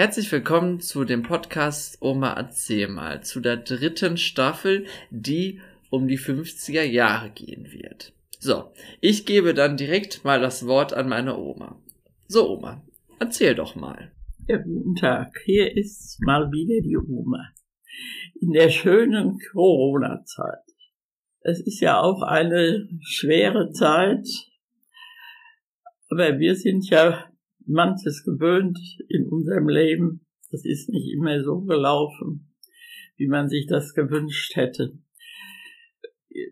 Herzlich willkommen zu dem Podcast Oma erzähl mal, zu der dritten Staffel, die um die 50er Jahre gehen wird. So, ich gebe dann direkt mal das Wort an meine Oma. So, Oma, erzähl doch mal. Ja, guten Tag. Hier ist mal wieder die Oma. In der schönen Corona-Zeit. Es ist ja auch eine schwere Zeit, aber wir sind ja manches gewöhnt in unserem Leben. Das ist nicht immer so gelaufen, wie man sich das gewünscht hätte.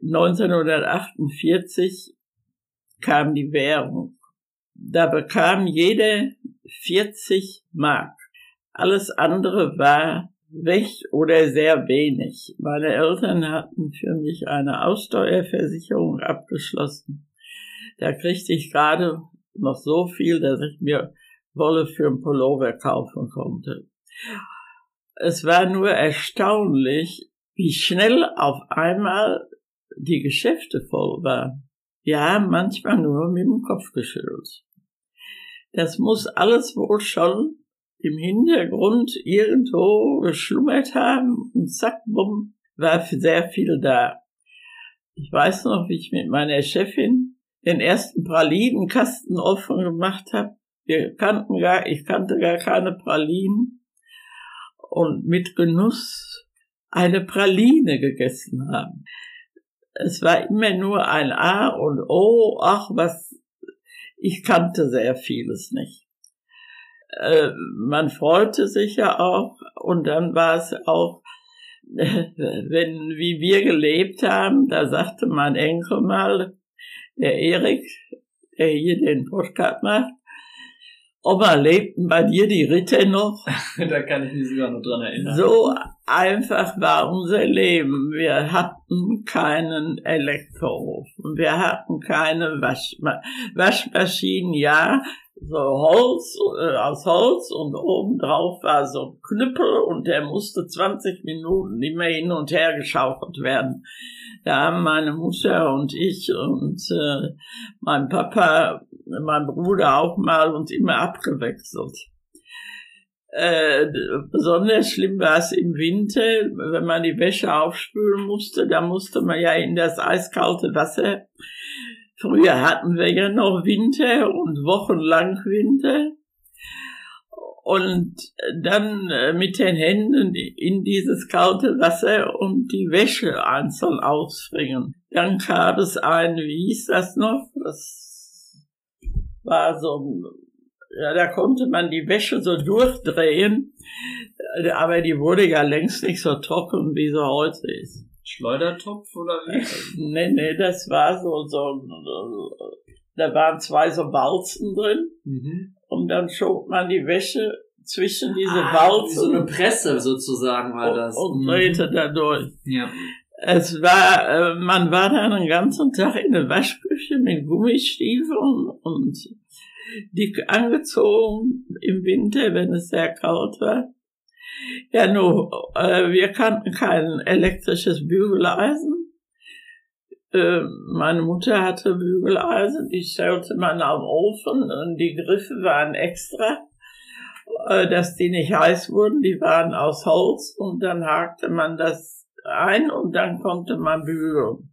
1948 kam die Währung. Da bekam jeder 40 Mark. Alles andere war weg oder sehr wenig. Meine Eltern hatten für mich eine Aussteuerversicherung abgeschlossen. Da kriegte ich gerade noch so viel, dass ich mir Wolle für ein Pullover kaufen konnte. Es war nur erstaunlich, wie schnell auf einmal die Geschäfte voll waren. Haben manchmal nur mit dem Kopf geschüttelt. Das muss alles wohl schon im Hintergrund irgendwo geschlummert haben und zack, bumm, war sehr viel da. Ich weiß noch, wie ich mit meiner Chefin den ersten Pralinenkasten offen gemacht habe. Wir kannten gar, ich kannte gar keine Pralinen und mit Genuss eine Praline gegessen haben. Es war immer nur ein A und O, ach was, ich kannte sehr vieles nicht. Äh, man freute sich ja auch und dann war es auch, wenn, wie wir gelebt haben, da sagte mein Enkel mal, der Erik, der hier den Podcast macht, Oma, lebten bei dir die Ritter noch? da kann ich mich sogar noch dran erinnern. So einfach war unser Leben. Wir hatten keinen Elektroofen. Wir hatten keine Waschma Waschmaschinen, ja, so Holz, äh, aus Holz und obendrauf war so ein Knüppel und der musste 20 Minuten immer hin und her geschaufelt werden. Da haben meine Mutter und ich und äh, mein Papa, mein Bruder auch mal und immer abgewechselt. Äh, besonders schlimm war es im Winter, wenn man die Wäsche aufspülen musste, da musste man ja in das eiskalte Wasser Früher hatten wir ja noch Winter und wochenlang Winter. Und dann äh, mit den Händen in dieses kalte Wasser und die Wäsche einzeln ausbringen. Dann kam es ein, wie hieß das noch? Das war so, ja, da konnte man die Wäsche so durchdrehen, aber die wurde ja längst nicht so trocken, wie sie heute ist. Schleudertopf oder wie? nee, nee, das war so, so, da waren zwei so Walzen drin mhm. Und dann schob man die Wäsche zwischen diese ah, Walzen. So eine Presse sozusagen war das. Und, und drehte mhm. da durch. Ja. Es war, äh, man war dann den ganzen Tag in der Waschküche mit Gummistiefeln und dick angezogen im Winter, wenn es sehr kalt war. Ja, nur, äh, wir kannten kein elektrisches Bügeleisen. Äh, meine Mutter hatte Bügeleisen, die stellte man am Ofen und die Griffe waren extra, äh, dass die nicht heiß wurden, die waren aus Holz und dann hakte man das ein und dann konnte man bügeln.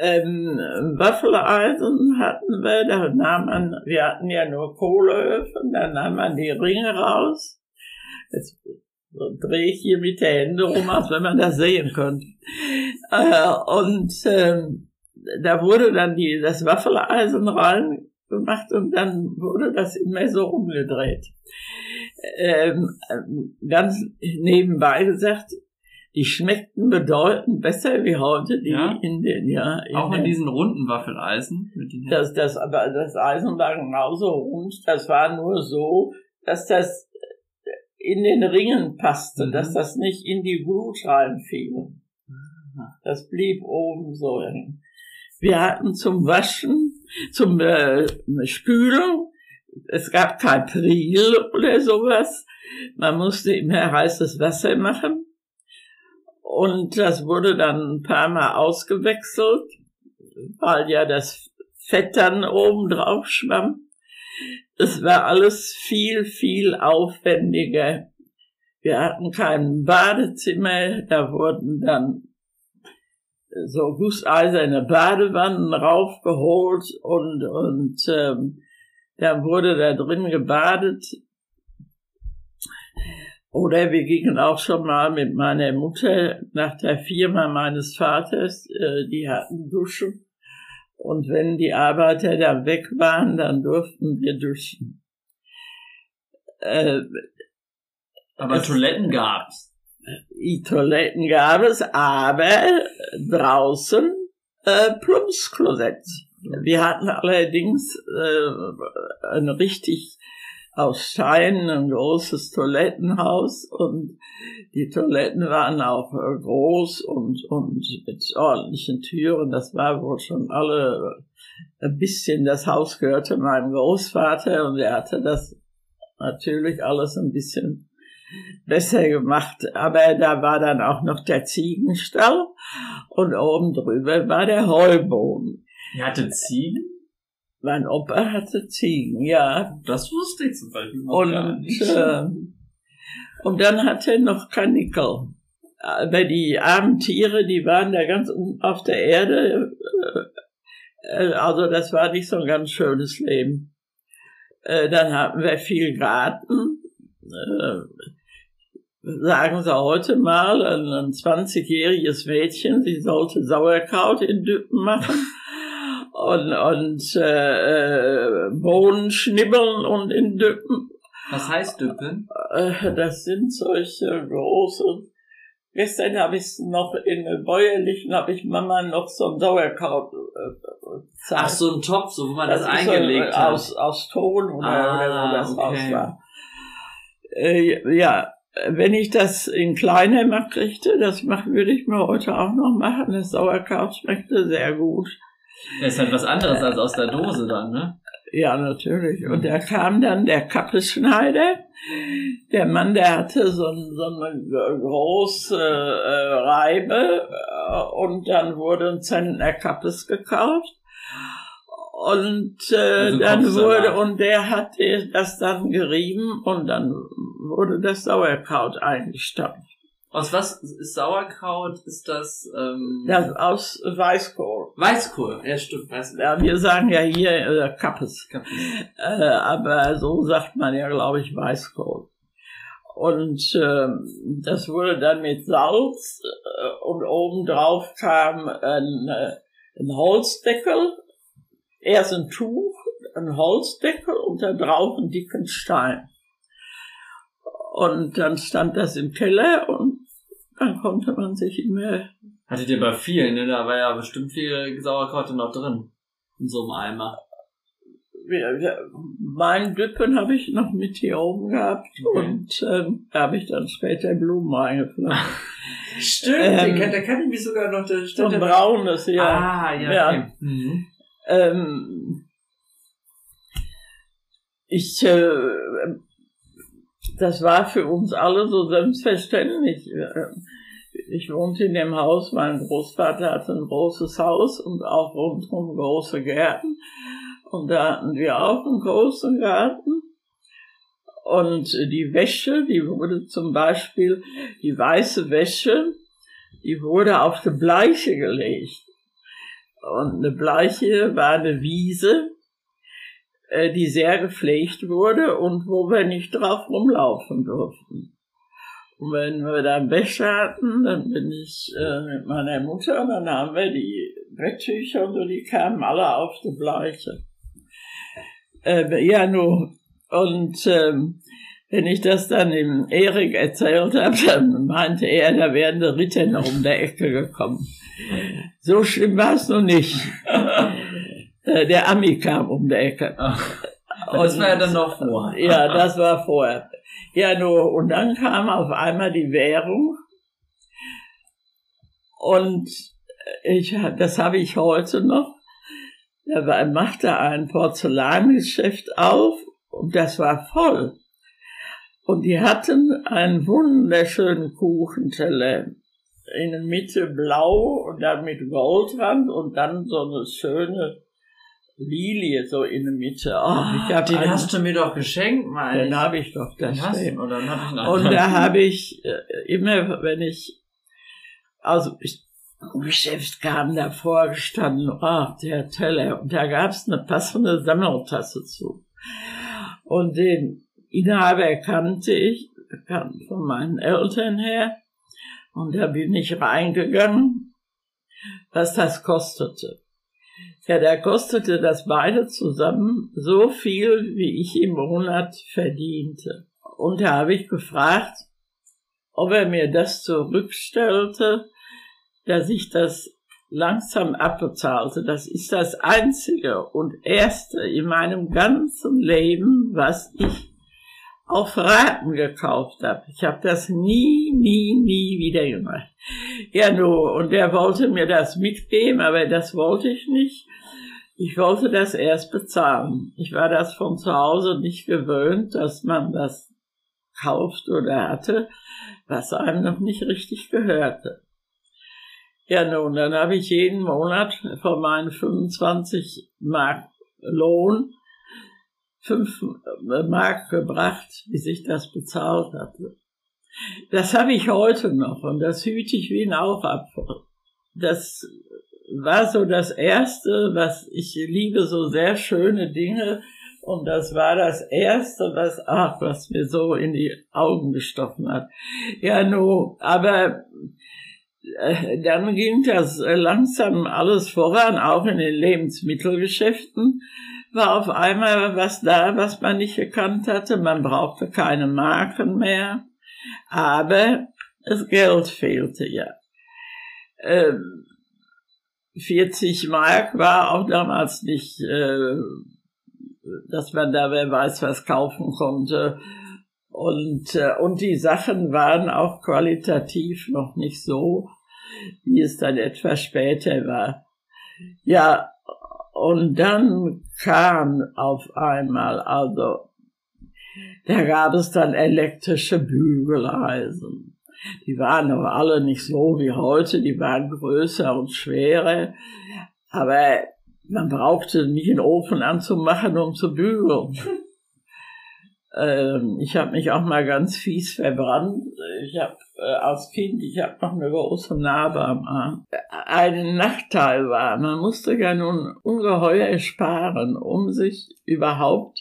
Ähm, Waffeleisen hatten wir, da nahm man, wir hatten ja nur Kohleöfen, da nahm man die Ringe raus Jetzt drehe ich hier mit der Hände rum, als wenn man das sehen könnte. Äh, und ähm, da wurde dann die, das Waffeleisen rein gemacht und dann wurde das immer so umgedreht. Ähm, ganz nebenbei gesagt, die schmeckten bedeutend besser wie heute die ja? in den ja in auch in diesen runden Waffeleisen das das aber das Eisen war genauso rund das war nur so dass das in den Ringen passte, mhm. dass das nicht in die Glut reinfiel. Das blieb oben so. Wir hatten zum Waschen, zum äh, Spülen, es gab kein Priel oder sowas. Man musste immer heißes Wasser machen. Und das wurde dann ein paar Mal ausgewechselt, weil ja das Fett dann oben drauf schwamm. Es war alles viel, viel aufwendiger. Wir hatten kein Badezimmer, da wurden dann so gusseiserne Badewannen raufgeholt und, und ähm, da wurde da drin gebadet. Oder wir gingen auch schon mal mit meiner Mutter nach der Firma meines Vaters, äh, die hatten Duschen. Und wenn die Arbeiter da weg waren, dann durften wir duschen. Äh, Aber Toiletten gab's. Die Toiletten gab es, aber draußen äh, Plumpsklosett. Wir hatten allerdings äh, ein richtig aus Stein ein großes Toilettenhaus und die Toiletten waren auch groß und, und mit ordentlichen Türen. Das war wohl schon alle ein bisschen, das Haus gehörte meinem Großvater und er hatte das natürlich alles ein bisschen besser gemacht. Aber da war dann auch noch der Ziegenstall und oben drüber war der Heuboden. Ihr hattet Ziegen? Mein Opa hatte Ziegen, ja. Das wusste ich zum Beispiel noch und, gar nicht. Äh, und dann hatte er noch Kanickel. Aber die armen Tiere, die waren da ganz auf der Erde. Äh, also das war nicht so ein ganz schönes Leben. Äh, dann hatten wir viel Garten. Äh, sagen Sie heute mal, ein 20-jähriges Mädchen, sie sollte Sauerkraut in Düppen machen und, und äh, Bohnen schnibbeln und in Düppen. Was heißt Düppen? Äh, das sind solche große. Gestern habe ich noch in Bäuerlichen, habe ich Mama noch so ein Sauerkraut äh, Ach, so ein Topf, so wo man das, das eingelegt so, hat. Aus, aus Ton oder, ah, oder wo das okay. aus war. Äh, ja, wenn ich das in kleiner Macht kriegte, das machen, würde ich mir heute auch noch machen. Das Sauerkraut schmeckte sehr gut. Das ist halt was anderes als aus der Dose dann, ne? Ja, natürlich. Und da kam dann der Kappeschneider. Der Mann, der hatte so, so eine große äh, Reibe äh, und dann wurde ein Zentner Kappes gekauft. Und äh, also dann wurde, und der hat das dann gerieben und dann wurde das Sauerkraut eingestampft. Aus was ist Sauerkraut? Ist das? Ähm das aus Weißkohl. Weißkohl, ja stimmt. Weißkohl. Ja, wir sagen ja hier äh, Kappes. Kappes. Äh, aber so sagt man ja, glaube ich, Weißkohl. Und äh, das wurde dann mit Salz äh, und obendrauf kam ein, äh, ein Holzdeckel, erst ein Tuch, ein Holzdeckel und da drauf einen dicken Stein. Und dann stand das im Keller und dann konnte man sich immer. Hattet ihr bei vielen, ne? Da war ja bestimmt viel Sauerkraut noch drin. In so einem Eimer. Ja, ja, mein Düppen habe ich noch mit hier oben gehabt okay. und ähm, da habe ich dann später Blumen eingepflanzt. Stimmt, ähm, da kann ich mich sogar noch der So ein braunes, ja. Ah, ja. ja. Okay. Mhm. Ähm, ich äh, das war für uns alle so selbstverständlich. Ich wohnte in dem Haus, mein Großvater hatte ein großes Haus und auch rundherum große Gärten. Und da hatten wir auch einen großen Garten. Und die Wäsche, die wurde zum Beispiel, die weiße Wäsche, die wurde auf die Bleiche gelegt. Und eine Bleiche war eine Wiese, äh, die sehr gepflegt wurde und wo wir nicht drauf rumlaufen durften. Und wenn wir dann Wäsche hatten, dann bin ich äh, mit meiner Mutter und dann haben wir die Betttücher und so, die kamen alle auf die Bleiche. Äh, ja, nur, und ähm, wenn ich das dann dem Erik erzählt habe, dann meinte er, da wären die Ritter noch um der Ecke gekommen. So schlimm war es noch nicht. Äh, der Ami kam um die Ecke. Ach, das war ja dann noch vorher. Ja, das war vorher. Ja, nur, und dann kam auf einmal die Währung. Und ich, das habe ich heute noch. Da machte ein Porzellangeschäft auf und das war voll. Und die hatten einen wunderschönen Kuchenteller. In der Mitte blau und dann mit Goldrand und dann so eine schöne Lilie so in der Mitte. Oh, ich hab den einen, hast du mir doch geschenkt, meine Den habe ich doch da stehen. Oder hab ich Und da habe ich äh, immer, wenn ich also ich Geschäft kam davor gestanden, oh, der Teller. Und da gab's eine passende Sammeltasse zu. Und den Inhaber kannte ich, kam von meinen Eltern her. Und da bin ich reingegangen, was das kostete. Ja, da kostete das beide zusammen so viel, wie ich im Monat verdiente. Und da habe ich gefragt, ob er mir das zurückstellte, dass ich das langsam abbezahlte. Das ist das einzige und erste in meinem ganzen Leben, was ich auf Raten gekauft habe. Ich habe das nie, nie, nie wieder gemacht. Ja, nur, und er wollte mir das mitgeben, aber das wollte ich nicht. Ich wollte das erst bezahlen. Ich war das von zu Hause nicht gewöhnt, dass man das kauft oder hatte, was einem noch nicht richtig gehörte. Ja, nun, dann habe ich jeden Monat von meinen 25 Mark Lohn 5 äh, Mark gebracht, bis ich das bezahlt hatte. Das habe ich heute noch und das hüte ich wie ein Augapfel. Das war so das Erste, was ich liebe, so sehr schöne Dinge. Und das war das Erste, was, ach, was mir so in die Augen gestochen hat. Ja, no, aber äh, dann ging das langsam alles voran, auch in den Lebensmittelgeschäften war auf einmal was da, was man nicht gekannt hatte. Man brauchte keine Marken mehr, aber das Geld fehlte ja. Ähm, 40 Mark war auch damals nicht, äh, dass man da wer weiß was kaufen konnte. Und, äh, und die Sachen waren auch qualitativ noch nicht so, wie es dann etwas später war. Ja, und dann kam auf einmal, also, da gab es dann elektrische Bügeleisen. Die waren aber alle nicht so wie heute, die waren größer und schwerer. Aber man brauchte nicht einen Ofen anzumachen, um zu bügeln. Ähm, ich habe mich auch mal ganz fies verbrannt. Ich habe äh, als Kind, ich habe noch eine große Narbe am Arm. Ein Nachteil war, man musste ja nun ungeheuer sparen, um sich überhaupt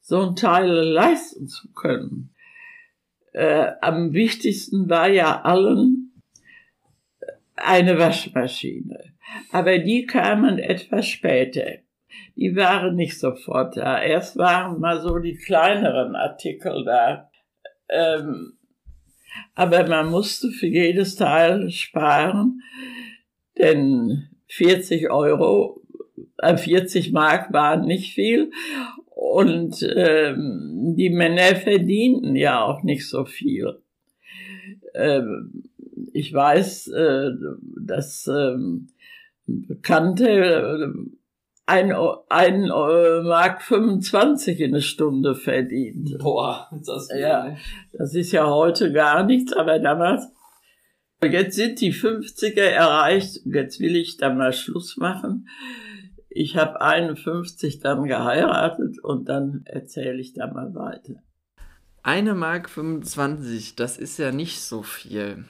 so ein Teil leisten zu können. Äh, am wichtigsten war ja allen eine Waschmaschine. Aber die kamen etwas später die waren nicht sofort da. Erst waren mal so die kleineren Artikel da. Ähm, aber man musste für jedes Teil sparen, denn 40 Euro, äh 40 Mark waren nicht viel und ähm, die Männer verdienten ja auch nicht so viel. Ähm, ich weiß, äh, dass ähm, Bekannte ein, ein äh, Mark 25 in eine Stunde verdient. Boah, das. Ja, das ist ja heute gar nichts, aber damals. Jetzt sind die 50er erreicht. Jetzt will ich da mal Schluss machen. Ich habe 51 dann geheiratet und dann erzähle ich da mal weiter. Eine Mark 25, das ist ja nicht so viel.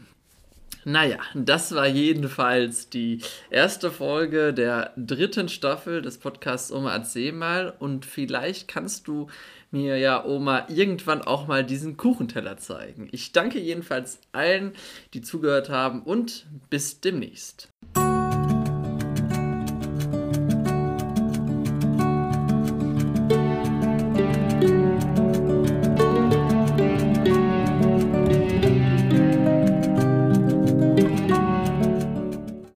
Naja, das war jedenfalls die erste Folge der dritten Staffel des Podcasts Oma erzähl mal und vielleicht kannst du mir ja Oma irgendwann auch mal diesen Kuchenteller zeigen. Ich danke jedenfalls allen, die zugehört haben und bis demnächst.